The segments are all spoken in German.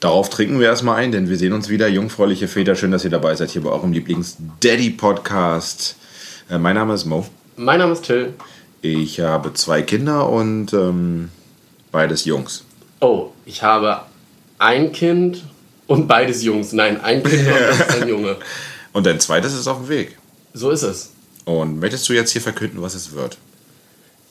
Darauf trinken wir erstmal ein, denn wir sehen uns wieder. Jungfräuliche Väter, schön, dass ihr dabei seid hier bei eurem Lieblings-Daddy-Podcast. Äh, mein Name ist Mo. Mein Name ist Till. Ich habe zwei Kinder und ähm, beides Jungs. Oh, ich habe ein Kind und beides Jungs. Nein, ein Kind und ein Junge. Und dein zweites ist auf dem Weg. So ist es. Und möchtest du jetzt hier verkünden, was es wird?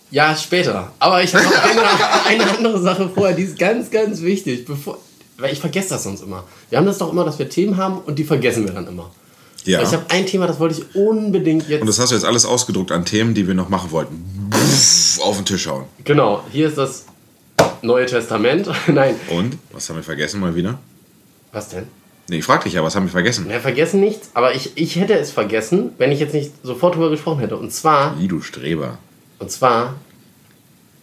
Ja, später. Aber ich habe noch eine, eine andere Sache vorher, die ist ganz, ganz wichtig. Bevor, weil ich vergesse das sonst immer. Wir haben das doch immer, dass wir Themen haben und die vergessen wir dann immer. Ja. Aber Ich habe ein Thema, das wollte ich unbedingt jetzt. Und das hast du jetzt alles ausgedruckt an Themen, die wir noch machen wollten. Pff, auf den Tisch hauen. Genau, hier ist das Neue Testament. Nein, Und? Was haben wir vergessen mal wieder? was denn? Nee, ich frag dich ja, was haben wir vergessen? Wir vergessen nichts, aber ich, ich hätte es vergessen, wenn ich jetzt nicht sofort drüber gesprochen hätte. Und zwar, Wie du Streber. und zwar,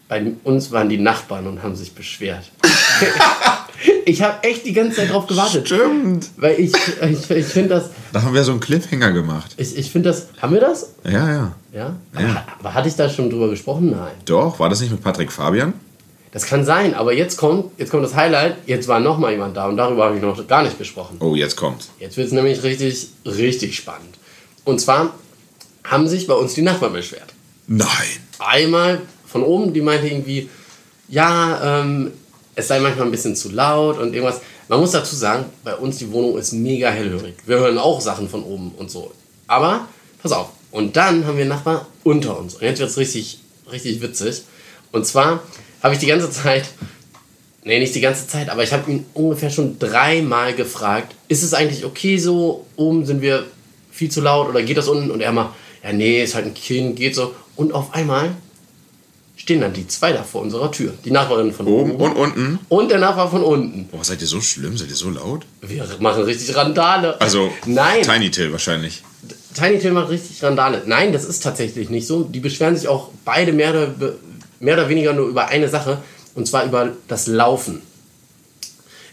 bei uns waren die Nachbarn und haben sich beschwert. ich habe echt die ganze Zeit drauf gewartet. Stimmt. Weil ich, ich, ich finde das, Da haben wir so einen Cliffhanger gemacht. ich, ich finde das, haben wir das? Ja, ja. Ja? Ja. Aber, aber hatte ich da schon drüber gesprochen? Nein. Doch, war das nicht mit Patrick Fabian? Das kann sein, aber jetzt kommt, jetzt kommt das Highlight. Jetzt war noch mal jemand da und darüber habe ich noch gar nicht gesprochen. Oh, jetzt kommt's. Jetzt wird es nämlich richtig, richtig spannend. Und zwar haben sich bei uns die Nachbarn beschwert. Nein. Einmal von oben, die meinte irgendwie, ja, ähm, es sei manchmal ein bisschen zu laut und irgendwas. Man muss dazu sagen, bei uns die Wohnung ist mega hellhörig. Wir hören auch Sachen von oben und so. Aber, pass auf. Und dann haben wir einen Nachbar unter uns. Und jetzt wird es richtig, richtig witzig. Und zwar habe ich die ganze Zeit, nee, nicht die ganze Zeit, aber ich habe ihn ungefähr schon dreimal gefragt, ist es eigentlich okay so, oben sind wir viel zu laut oder geht das unten? Und er mal, ja, nee, ist halt ein Kind, geht so. Und auf einmal stehen dann die zwei da vor unserer Tür. Die Nachbarin von Oben oben und unten. und der Nachbar von unten. Boah, seid ihr so schlimm? Seid ihr so laut? Wir machen richtig Randale. Also, nein, Tiny Till wahrscheinlich. Tiny Tim macht richtig Randale. Nein, das ist tatsächlich nicht so. Die beschweren sich auch beide mehr oder, mehr oder weniger nur über eine Sache. Und zwar über das Laufen.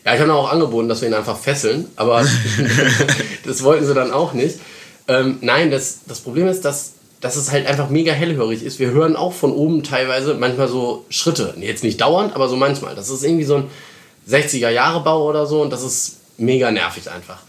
Ja, ich habe auch angeboten, dass wir ihn einfach fesseln. Aber das wollten sie dann auch nicht. Ähm, nein, das, das Problem ist, dass, dass es halt einfach mega hellhörig ist. Wir hören auch von oben teilweise manchmal so Schritte. Jetzt nicht dauernd, aber so manchmal. Das ist irgendwie so ein 60er-Jahre-Bau oder so. Und das ist mega nervig einfach.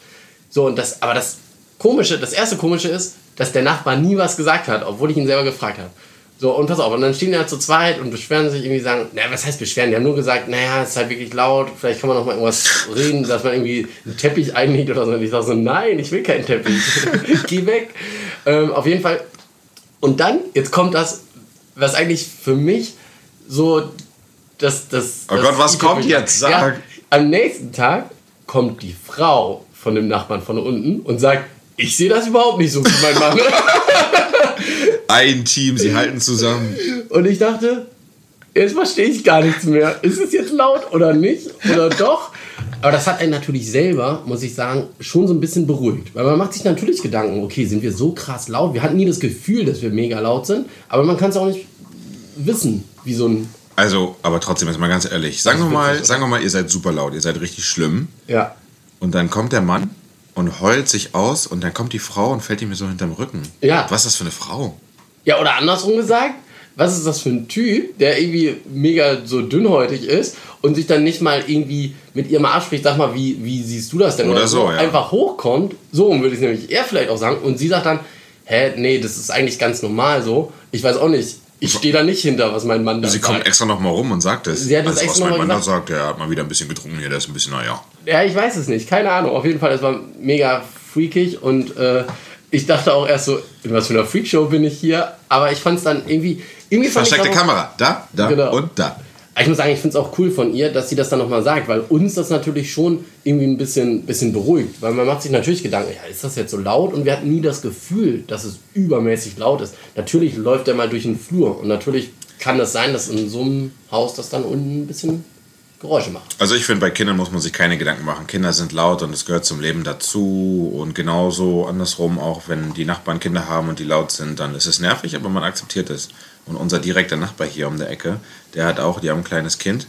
So, und das, aber das Komische, das erste Komische ist, dass der Nachbar nie was gesagt hat, obwohl ich ihn selber gefragt habe. So, und pass auf, und dann stehen die halt zu zweit und beschweren sich irgendwie, sagen, naja, was heißt beschweren? Die haben nur gesagt, naja, es ist halt wirklich laut, vielleicht kann man noch mal irgendwas reden, dass man irgendwie einen Teppich einlegt oder so. Und ich sage so, nein, ich will keinen Teppich. Geh weg. Ähm, auf jeden Fall. Und dann, jetzt kommt das, was eigentlich für mich so das, das, Oh das Gott, was kommt jetzt? Sag. Ja, am nächsten Tag kommt die Frau von dem Nachbarn von unten und sagt, ich sehe das überhaupt nicht so wie mein Mann. Ein Team, sie halten zusammen. Und ich dachte, jetzt verstehe ich gar nichts mehr. Ist es jetzt laut oder nicht? Oder doch? Aber das hat einen natürlich selber, muss ich sagen, schon so ein bisschen beruhigt. Weil man macht sich natürlich Gedanken, okay, sind wir so krass laut? Wir hatten nie das Gefühl, dass wir mega laut sind, aber man kann es auch nicht wissen, wie so ein. Also, aber trotzdem, jetzt mal ganz ehrlich. Sagen wir mal, sagen wir mal, ihr seid super laut, ihr seid richtig schlimm. Ja. Und dann kommt der Mann und heult sich aus und dann kommt die Frau und fällt ihm so hinterm Rücken. Ja. Was ist das für eine Frau? Ja, oder andersrum gesagt, was ist das für ein Typ, der irgendwie mega so dünnhäutig ist und sich dann nicht mal irgendwie mit ihr mal abspricht, sag mal, wie, wie siehst du das denn? Oder so, ja. Einfach hochkommt, so würde ich es nämlich eher vielleicht auch sagen, und sie sagt dann, hä, nee, das ist eigentlich ganz normal so. Ich weiß auch nicht, ich stehe da nicht hinter, was mein Mann da Sie kommt sagt. extra noch mal rum und sagt es. Sie hat das also, extra was mein Mann da sagt, der hat mal wieder ein bisschen getrunken hier, der ist ein bisschen, naja. Ja, ich weiß es nicht, keine Ahnung. Auf jeden Fall, es war mega freakig und äh, ich dachte auch erst so, in was für einer Freakshow bin ich hier, aber ich fand es dann irgendwie... irgendwie Versteckte auch- Kamera. Da, da Genau. und da. Ich muss sagen, ich finde es auch cool von ihr, dass sie das dann nochmal sagt, weil uns das natürlich schon irgendwie ein bisschen, bisschen beruhigt. Weil man macht sich natürlich Gedanken, ja, ist das jetzt so laut? Und wir hatten nie das Gefühl, dass es übermäßig laut ist. Natürlich läuft er mal durch den Flur und natürlich kann das sein, dass in so einem Haus das dann unten ein bisschen Geräusche macht. Also ich finde, bei Kindern muss man sich keine Gedanken machen. Kinder sind laut und es gehört zum Leben dazu. Und genauso andersrum, auch wenn die Nachbarn Kinder haben und die laut sind, dann ist es nervig, aber man akzeptiert es. Und unser direkter Nachbar hier um der Ecke, der hat auch, die haben ein kleines Kind.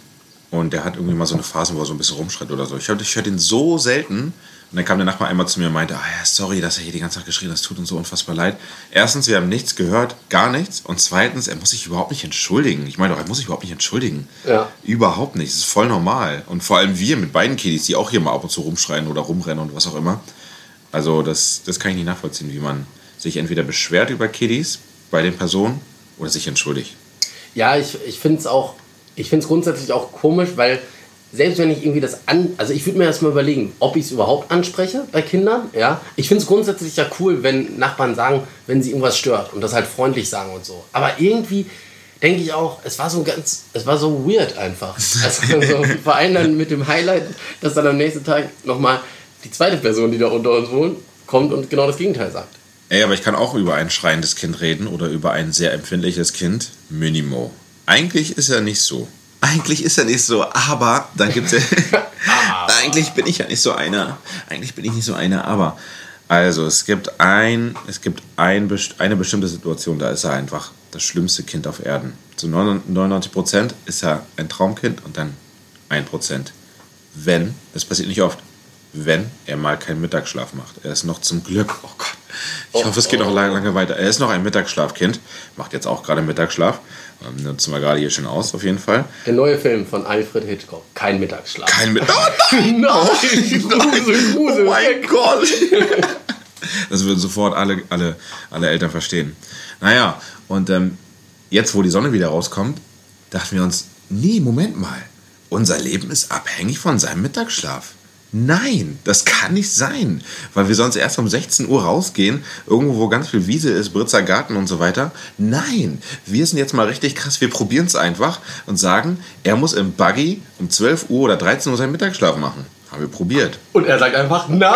Und der hat irgendwie mal so eine Phase, wo er so ein bisschen rumschreit oder so. Ich hörte ich hör den so selten. Und dann kam der Nachbar einmal zu mir und meinte, ah ja, sorry, dass er hier die ganze Zeit geschrien hat, das tut uns so unfassbar leid. Erstens, wir haben nichts gehört, gar nichts. Und zweitens, er muss sich überhaupt nicht entschuldigen. Ich meine doch, er muss sich überhaupt nicht entschuldigen. Ja. Überhaupt nicht. Das ist voll normal. Und vor allem wir mit beiden Kiddies, die auch hier mal ab und zu rumschreien oder rumrennen und was auch immer. Also das, das kann ich nicht nachvollziehen, wie man sich entweder beschwert über Kiddies bei den Personen oder sich entschuldigt. Ja, ich, ich finde es auch, ich finde es grundsätzlich auch komisch, weil selbst wenn ich irgendwie das an, also ich würde mir erstmal überlegen, ob ich es überhaupt anspreche bei Kindern, ja. Ich finde es grundsätzlich ja cool, wenn Nachbarn sagen, wenn sie irgendwas stört und das halt freundlich sagen und so. Aber irgendwie denke ich auch, es war so ganz, es war so weird einfach. Also so vor allem dann mit dem Highlight, dass dann am nächsten Tag nochmal die zweite Person, die da unter uns wohnt, kommt und genau das Gegenteil sagt. Ey, aber ich kann auch über ein schreiendes Kind reden oder über ein sehr empfindliches Kind. Minimo. Eigentlich ist er nicht so. Eigentlich ist er nicht so, aber dann gibt es ja. eigentlich bin ich ja nicht so einer. Eigentlich bin ich nicht so einer, aber. Also, es gibt, ein, es gibt ein, eine bestimmte Situation, da ist er einfach das schlimmste Kind auf Erden. Zu 99 Prozent ist er ein Traumkind und dann 1 Prozent. Wenn, das passiert nicht oft, wenn er mal keinen Mittagsschlaf macht. Er ist noch zum Glück, oh Gott, ich hoffe, es geht noch lange, lange weiter. Er ist noch ein Mittagsschlafkind, macht jetzt auch gerade Mittagsschlaf. Ähm, nutzen wir gerade hier schon aus, auf jeden Fall. Der neue Film von Alfred Hitchcock, kein Mittagsschlaf. Kein Mittagsschlaf. Oh nein, nein, Grusel, Grusel. Oh mein Gott. Das würden sofort alle, alle, alle Eltern verstehen. Naja, und ähm, jetzt, wo die Sonne wieder rauskommt, dachten wir uns, nee, Moment mal. Unser Leben ist abhängig von seinem Mittagsschlaf. Nein, das kann nicht sein, weil wir sonst erst um 16 Uhr rausgehen, irgendwo, wo ganz viel Wiese ist, Britzer Garten und so weiter. Nein, wir sind jetzt mal richtig krass, wir probieren es einfach und sagen, er muss im Buggy um 12 Uhr oder 13 Uhr seinen Mittagsschlaf machen. Haben wir probiert. Und er sagt einfach, nein,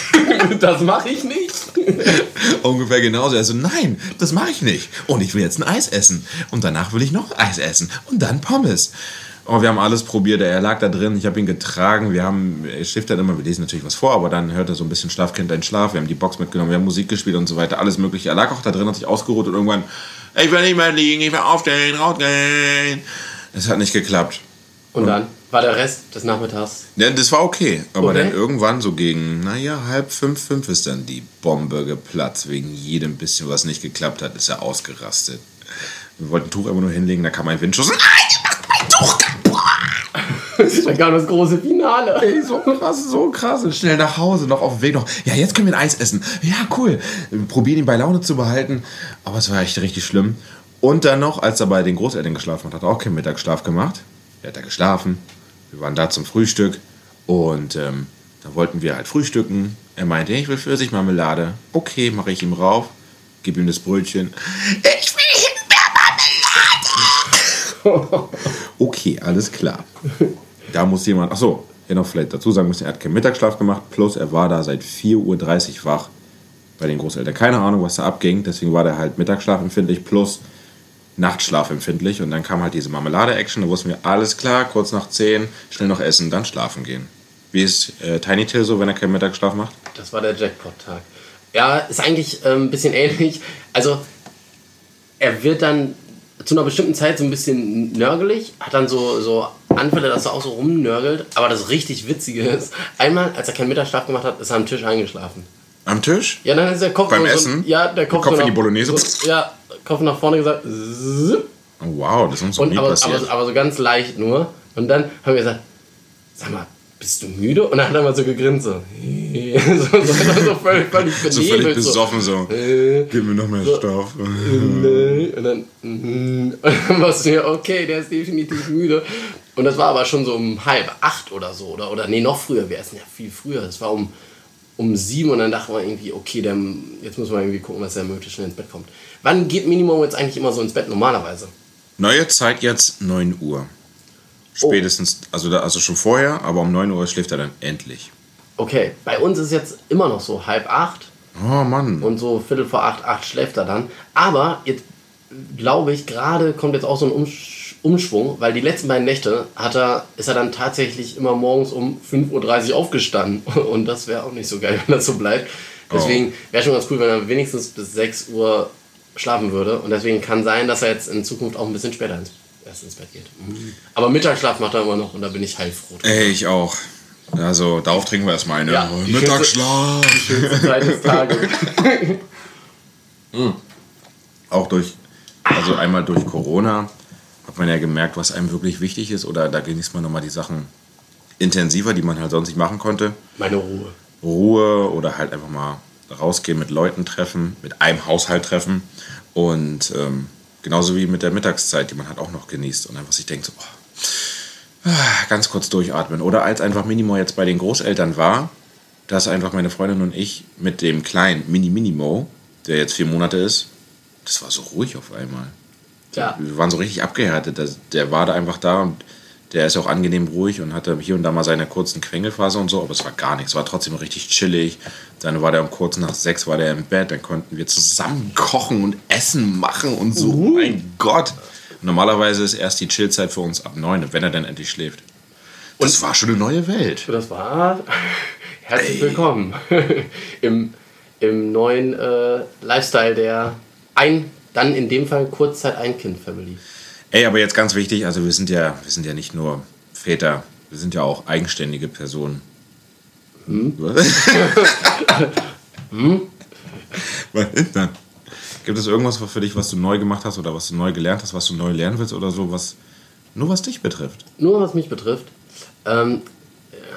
das mache ich nicht. Ungefähr genauso. Also nein, das mache ich nicht. Und ich will jetzt ein Eis essen. Und danach will ich noch Eis essen. Und dann Pommes. Oh, wir haben alles probiert. Er lag da drin. Ich habe ihn getragen. Wir haben, er schläft dann immer. Wir lesen natürlich was vor, aber dann hört er so ein bisschen Schlafkind dein Schlaf. Wir haben die Box mitgenommen. Wir haben Musik gespielt und so weiter. Alles Mögliche. Er lag auch da drin, hat sich ausgeruht und irgendwann, ich will nicht mehr liegen, ich will aufstehen, rausgehen. Es hat nicht geklappt. Und, und dann war der Rest des Nachmittags? Ja, das war okay. Aber okay. dann irgendwann so gegen, naja, halb fünf, fünf ist dann die Bombe geplatzt. Wegen jedem bisschen, was nicht geklappt hat, ist er ausgerastet. Wir wollten ein Tuch immer nur hinlegen, da kam ein Windschuss. Nein, kaputt! da kam das große Finale. Ey, so krass, so krass. Und schnell nach Hause, noch auf dem Weg noch. Ja, jetzt können wir ein Eis essen. Ja, cool. Wir probieren ihn bei Laune zu behalten. Aber es war echt richtig schlimm. Und dann noch, als er bei den Großeltern geschlafen hat, hat er auch keinen Mittagsschlaf gemacht. Er hat da geschlafen. Wir waren da zum Frühstück. Und ähm, da wollten wir halt frühstücken. Er meinte, ich will Pfirsichmarmelade. Okay, mache ich ihm rauf. Gib ihm das Brötchen. Ich will okay, alles klar. Da muss jemand, achso, ja noch vielleicht dazu sagen müssen, er hat keinen Mittagsschlaf gemacht, plus er war da seit 4.30 Uhr wach bei den Großeltern. Keine Ahnung, was da abging, deswegen war der halt Mittagsschlafempfindlich plus Nachtschlafempfindlich und dann kam halt diese Marmelade-Action, da wussten wir, alles klar, kurz nach 10, schnell noch essen, dann schlafen gehen. Wie ist äh, Tiny Till so, wenn er keinen Mittagsschlaf macht? Das war der Jackpot-Tag. Ja, ist eigentlich äh, ein bisschen ähnlich. Also, er wird dann zu einer bestimmten Zeit so ein bisschen nörgelig, hat dann so, so Anfälle, dass er auch so rumnörgelt. Aber das richtig Witzige ist, einmal, als er keinen Mittagsschlaf gemacht hat, ist er am Tisch eingeschlafen. Am Tisch? Ja, dann ist der Kopf Beim so, Essen? Ja, der Kopf, Kopf so in die Bolognese? So, ja, Kopf nach vorne gesagt. Oh, wow, das ist uns so und, nie aber, passiert. aber, aber so ganz leicht nur. Und dann haben wir gesagt, sag mal, bist du müde? Und dann hat er mal so gegrinst, so. so, so, so völlig, völlig benebelt. So völlig besoffen, so. Äh, Gib mir noch mehr so, Stoff. Äh, und dann, mm, und dann warst du ja, okay, der ist definitiv müde. Und das war aber schon so um halb acht oder so. Oder, oder nee, noch früher. Wir essen ja viel früher. Das war um, um sieben und dann dachten wir irgendwie, okay, der, jetzt müssen wir irgendwie gucken, dass er möglichst schnell ins Bett kommt. Wann geht Minimum jetzt eigentlich immer so ins Bett normalerweise? Neue Zeit jetzt 9 Uhr. Spätestens, oh. also, da, also schon vorher, aber um 9 Uhr schläft er dann endlich. Okay, bei uns ist jetzt immer noch so halb acht. Oh Mann. Und so Viertel vor acht, acht schläft er dann. Aber jetzt glaube ich, gerade kommt jetzt auch so ein Umsch Umschwung, weil die letzten beiden Nächte hat er, ist er dann tatsächlich immer morgens um 5.30 Uhr aufgestanden. Und das wäre auch nicht so geil, wenn das so bleibt. Deswegen wäre schon ganz cool, wenn er wenigstens bis 6 Uhr schlafen würde. Und deswegen kann sein, dass er jetzt in Zukunft auch ein bisschen später ins erst ins Bett geht. Mhm. Aber Mittagsschlaf macht er immer noch und da bin ich heilfroh. Ey, ich auch. Also, darauf trinken wir erstmal eine. Ja, die Mittagsschlaf. Die schönste Zeit des Tages. Auch durch, also einmal durch Corona hat man ja gemerkt, was einem wirklich wichtig ist. Oder da genießt man nochmal die Sachen intensiver, die man halt sonst nicht machen konnte. Meine Ruhe. Ruhe oder halt einfach mal rausgehen, mit Leuten treffen, mit einem Haushalt treffen. Und ähm, genauso wie mit der Mittagszeit, die man halt auch noch genießt. Und einfach sich denkt so, boah, ah, ganz kurz durchatmen. Oder als einfach Minimo jetzt bei den Großeltern war, dass einfach meine Freundin und ich mit dem kleinen Mini-Minimo, der jetzt vier Monate ist, das war so ruhig auf einmal. Ja. Wir waren so richtig abgehärtet. Der, der war da einfach da und der ist auch angenehm ruhig und hatte hier und da mal seine kurzen Quengelphase und so, aber es war gar nichts. Es war trotzdem richtig chillig. Dann war der um kurz nach sechs war der im Bett, dann konnten wir zusammen kochen und Essen machen und so. Mein Gott. Normalerweise ist erst die Chillzeit für uns ab neun, wenn er dann endlich schläft. Das war schon eine neue Welt. Das war herzlich willkommen im, im neuen äh, Lifestyle der ein, dann in dem Fall Kurzzeit Ein-Kind-Family. Ey, aber jetzt ganz wichtig, also wir sind ja, wir sind ja nicht nur Väter, wir sind ja auch eigenständige Personen. Hm? Was ist denn? Gibt es irgendwas für dich, was du neu gemacht hast oder was du neu gelernt hast, was du neu lernen willst oder so, was nur was dich betrifft? Nur was mich betrifft. Ähm,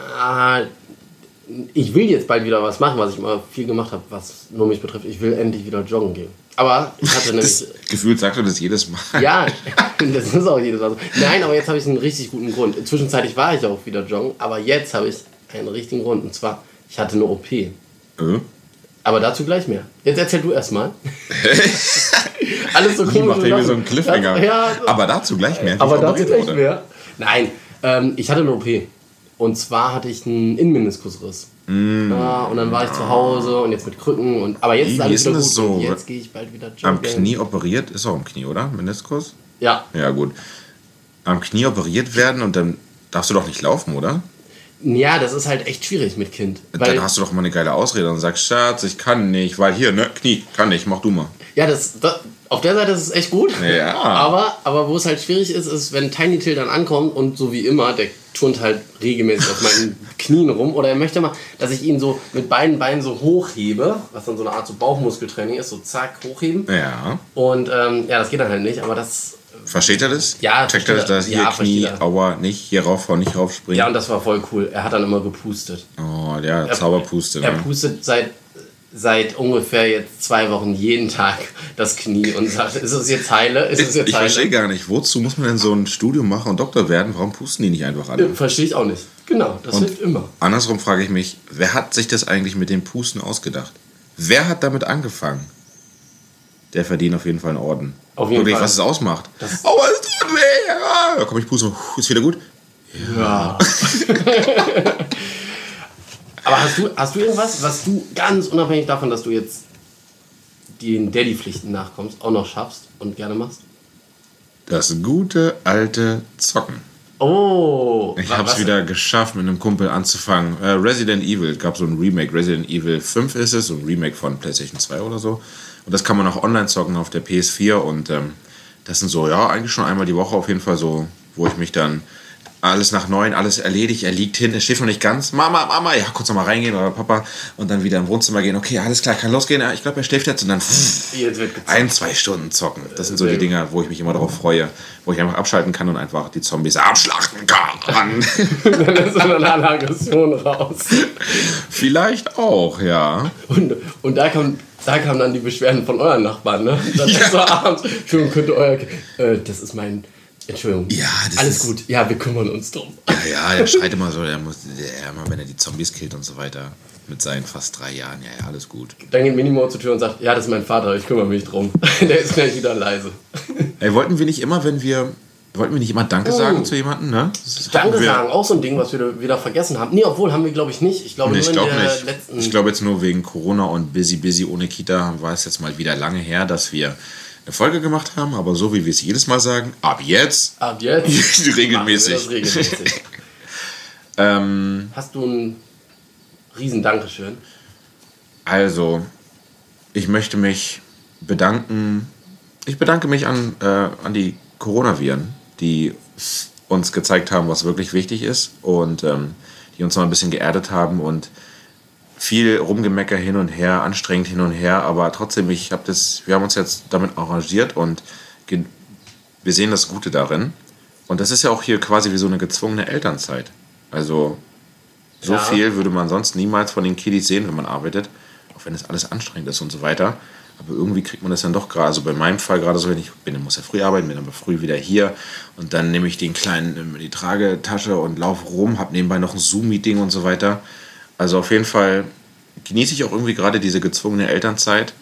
ja, ich will jetzt bald wieder was machen, was ich immer viel gemacht habe, was nur mich betrifft. Ich will endlich wieder joggen gehen. Aber ich hatte nämlich. Das Gefühl sagst du das jedes Mal. Ja, das ist auch jedes Mal so. Nein, aber jetzt habe ich einen richtig guten Grund. Zwischenzeitlich war ich auch wieder joggen, aber jetzt habe ich einen richtigen Grund. Und zwar, ich hatte eine OP. Äh? Aber dazu gleich mehr. Jetzt erzähl du erstmal. Alles so komisch. macht irgendwie so einen Cliffhanger. Ja, aber dazu gleich mehr. aber ich dazu gleich mehr. Nein, ähm, ich hatte eine OP. Und zwar hatte ich einen Innenmeniskusriss. Ja, und dann war ich zu Hause und jetzt mit Krücken. Und, aber jetzt Wie ist alles wieder gut. so? Jetzt gehe ich bald wieder joggen. Am Knie operiert, ist auch am Knie, oder? Meniskus? Ja. Ja, gut. Am Knie operiert werden und dann darfst du doch nicht laufen, oder? ja, das ist halt echt schwierig mit Kind. Dann hast du doch immer eine geile Ausrede und sagst, Schatz, ich kann nicht, weil hier, ne, Knie, kann nicht, mach du mal. ja, das, das, auf der Seite ist es echt gut. Ja. Aber, aber wo es halt schwierig ist, ist, wenn Tiny Till dann ankommt und so wie immer, der turnt halt regelmäßig auf meinen Knien rum. Oder er möchte mal, dass ich ihn so mit beiden Beinen so hochhebe, was dann so eine Art so Bauchmuskeltraining ist, so zack, hochheben. Ja. Und ähm, ja, das geht dann halt nicht, aber das. Versteht er das? Ja, Checkt er das, er. hier Ja, Knie, er. Aua, nicht hier rauf, vor, nicht raufspringen? Ja, und das war voll cool. Er hat dann immer gepustet. Oh, ja, Zauberpuste. Er Ne? pustet seit, seit ungefähr jetzt zwei Wochen jeden Tag das Knie und sagt, ist es jetzt heile? Ist es Ich, jetzt ich heile? verstehe gar nicht, wozu muss man denn so ein Studium machen und Doktor werden? Warum pusten die nicht einfach alle? Verstehe ich auch nicht. Genau, das Und hilft immer. Andersrum frage ich mich, wer hat sich das eigentlich mit dem Pusten ausgedacht? Wer hat damit angefangen? Der verdient auf jeden Fall einen Orden. Auf jeden Wirklich, Fall. was es ausmacht. Das- oh, es tut weh. Ja. Da komm ich pusten. Puh, Ist wieder gut? Ja. Aber hast du, hast du irgendwas, was du ganz unabhängig davon, dass du jetzt den Daddy-Pflichten nachkommst, auch noch schaffst und gerne machst? Das gute alte Zocken. Oh! Ich habe es wieder geschafft, mit einem Kumpel anzufangen. Äh, Resident Evil, gab so ein Remake. Resident Evil 5 ist es, so ein Remake von PlayStation 2 oder so. Und das kann man auch online zocken auf der PS4. Und ähm, das sind so, ja, eigentlich schon einmal die Woche auf jeden Fall so, wo ich mich dann alles nach neun, alles erledigt, er liegt hin, er steht noch nicht ganz. Mama, Mama, ja, kurz nochmal reingehen oder Papa und dann wieder im Wohnzimmer gehen. Okay, alles klar, kann losgehen. Ich glaube, er schläft jetzt und dann Jetzt wird ein, zwei Stunden zocken. Das sind so die. Dinger, wo ich mich immer darauf freue, wo ich einfach abschalten kann und einfach die Zombies abschlachten kann. Dann ist eine Aggression raus. Vielleicht auch, ja. Und, und da, kam, da kamen dann die Beschwerden von euren Nachbarn, ne? Dann Ja. so abends, Entschuldigung, könnte euer, äh, das ist mein, Entschuldigung. Ja, Alles ist- gut, ja, wir kümmern uns drum. Ja, ja, der schreit immer so, der muss, der immer, wenn er die Zombies killt und so weiter. Mit seinen fast drei Jahren, ja, ja, alles gut. Dann geht Minimo zur Tür und sagt, ja, das ist mein Vater, ich kümmere mich drum. Der ist gleich wieder leise. Ey, wollten wir nicht immer, wenn wir, wollten wir nicht immer Danke sagen zu jemandem, ne? Oh. Danke sagen, auch so ein Ding, was wir wieder vergessen haben. Nee, obwohl haben wir, glaube ich, nicht. Ich glaube, Nee, ich der nicht. letzten... Ich glaube jetzt nur wegen Corona und busy, busy ohne Kita war es jetzt mal wieder lange her, dass wir eine Folge gemacht haben, aber so wie wir es jedes Mal sagen, ab jetzt Ab jetzt regelmäßig. regelmäßig. ähm, Hast du ein riesen Dankeschön? Also, ich möchte mich bedanken. Ich bedanke mich an, äh, an die Coronaviren, die uns gezeigt haben, was wirklich wichtig ist und ähm, die uns noch ein bisschen geerdet haben und viel Rumgemecker hin und her, anstrengend hin und her, aber trotzdem, ich habe das, wir haben uns jetzt damit arrangiert und wir sehen das Gute darin. Und das ist ja auch hier quasi wie so eine gezwungene Elternzeit. Also so ja. viel würde man sonst niemals von den Kiddies sehen, wenn man arbeitet, auch wenn es alles anstrengend ist und so weiter. Aber irgendwie kriegt man das dann doch gerade, also bei meinem Fall gerade so, wenn ich bin, muss ja früh arbeiten, bin aber früh wieder hier und dann nehme ich den kleinen, die Tragetasche und laufe rum, habe nebenbei noch ein Zoom-Meeting und so weiter. Also auf jeden Fall genieße ich auch irgendwie gerade diese gezwungene Elternzeit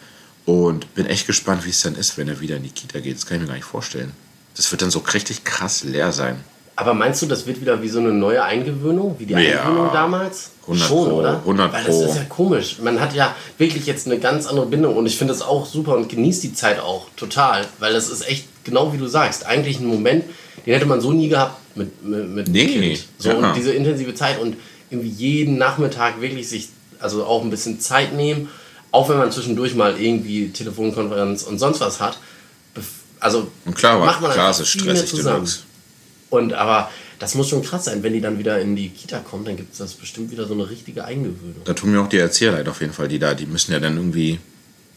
und bin echt gespannt, wie es dann ist, wenn er wieder in die Kita geht. Das kann ich mir gar nicht vorstellen. Das wird dann so richtig krass leer sein. Aber meinst du, das wird wieder wie so eine neue Eingewöhnung, wie die ja, Eingewöhnung damals? 100 Schon, Pro, oder? 100 Weil das ist ja komisch. Man hat ja wirklich jetzt eine ganz andere Bindung und ich finde das auch super und genießt die Zeit auch total, weil das ist echt genau wie du sagst. Eigentlich ein Moment, den hätte man so nie gehabt mit, mit, mit nee, Kind. So ja. und diese intensive Zeit und irgendwie jeden Nachmittag wirklich sich also auch ein bisschen Zeit nehmen, auch wenn man zwischendurch mal irgendwie Telefonkonferenz und sonst was hat. Also und klar, macht man klar, ist stressig zusammen. Und aber das muss schon krass sein, wenn die dann wieder in die Kita kommt, dann gibt es das bestimmt wieder so eine richtige Eingewöhnung. Da tun mir auch die Erzieher leid auf jeden Fall, die da, die müssen ja dann irgendwie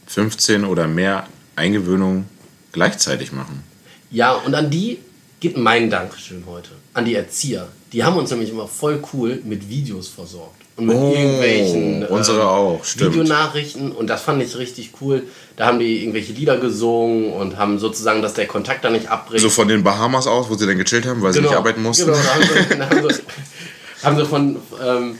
15 oder mehr Eingewöhnungen gleichzeitig machen. Ja, und an die geht mein Dankeschön heute. An die Erzieher. Die haben uns nämlich immer voll cool mit Videos versorgt und mit oh, irgendwelchen unsere äh, auch, stimmt. Videonachrichten und das fand ich richtig cool. Da haben die irgendwelche Lieder gesungen und haben sozusagen, dass der Kontakt da nicht abbricht. So von den Bahamas aus, wo sie dann gechillt haben, weil genau, sie nicht genau, arbeiten mussten. Genau, da haben sie, da haben sie, haben sie von ähm,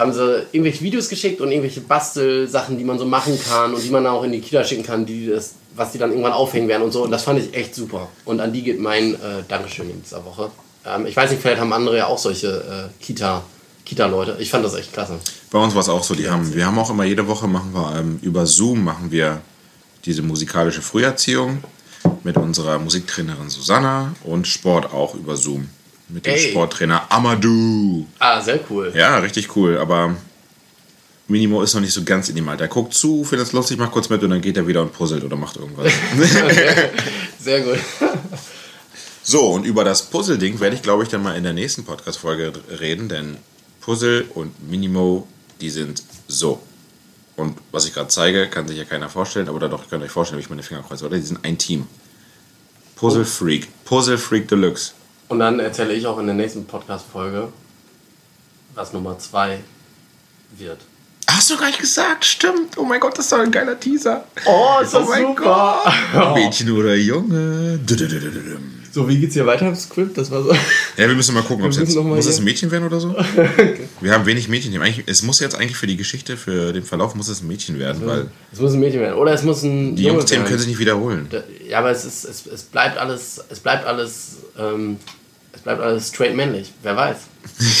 haben sie irgendwelche Videos geschickt und irgendwelche Bastelsachen, die man so machen kann und die man auch in die Kita schicken kann, die das, was die dann irgendwann aufhängen werden und so. Und das fand ich echt super. Und an die geht mein äh, Dankeschön in dieser Woche. Ähm, ich weiß nicht, vielleicht haben andere ja auch solche äh, Kita- Kita-Leute. Ich fand das echt klasse. Bei uns war es auch so. Die haben, wir haben auch immer jede Woche machen wir ähm, über Zoom machen wir diese musikalische Früherziehung mit unserer Musiktrainerin Susanna und Sport auch über Zoom mit dem Ey. Sporttrainer Amadou. Ah, sehr cool. Ja, richtig cool. Aber Minimo ist noch nicht so ganz in dem Alter. Er guckt zu, findet es lustig, macht kurz mit und dann geht er wieder und puzzelt oder macht irgendwas. sehr gut. So, und über das Puzzle-Ding werde ich, glaube ich, dann mal in der nächsten Podcast-Folge reden, denn Puzzle und Minimo, die sind so. Und was ich gerade zeige, kann sich ja keiner vorstellen, aber doch, könnt ihr euch vorstellen, wie ich meine Finger kreuze, oder? Die sind ein Team. Puzzle Freak. Puzzle Freak Deluxe. Und dann erzähle ich auch in der nächsten Podcast-Folge, was Nummer 2 wird. Hast du gar nicht gesagt? Stimmt. Oh mein Gott, das ist doch ein geiler Teaser. Oh, ist das oh super. Gott. Mädchen oder Junge. So, wie geht's hier weiter im Script? Das war so. Ja, wir müssen mal gucken, ob es jetzt. Muss es ein Mädchen werden oder so? okay. Wir haben wenig Mädchen. Eigentlich, es muss jetzt eigentlich für die Geschichte, für den Verlauf, muss es ein Mädchen werden, also, weil. Es muss ein Mädchen werden. Oder es muss ein. Die Jungsthemen können sich nicht wiederholen. Ja, aber es, ist, es, es bleibt alles. Es bleibt alles. Ähm, es bleibt alles straight männlich. Wer weiß.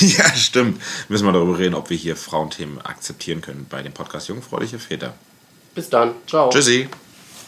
ja, stimmt. Müssen wir darüber reden, ob wir hier Frauenthemen akzeptieren können bei dem Podcast Jungfräuliche Väter. Bis dann. Ciao. Tschüssi.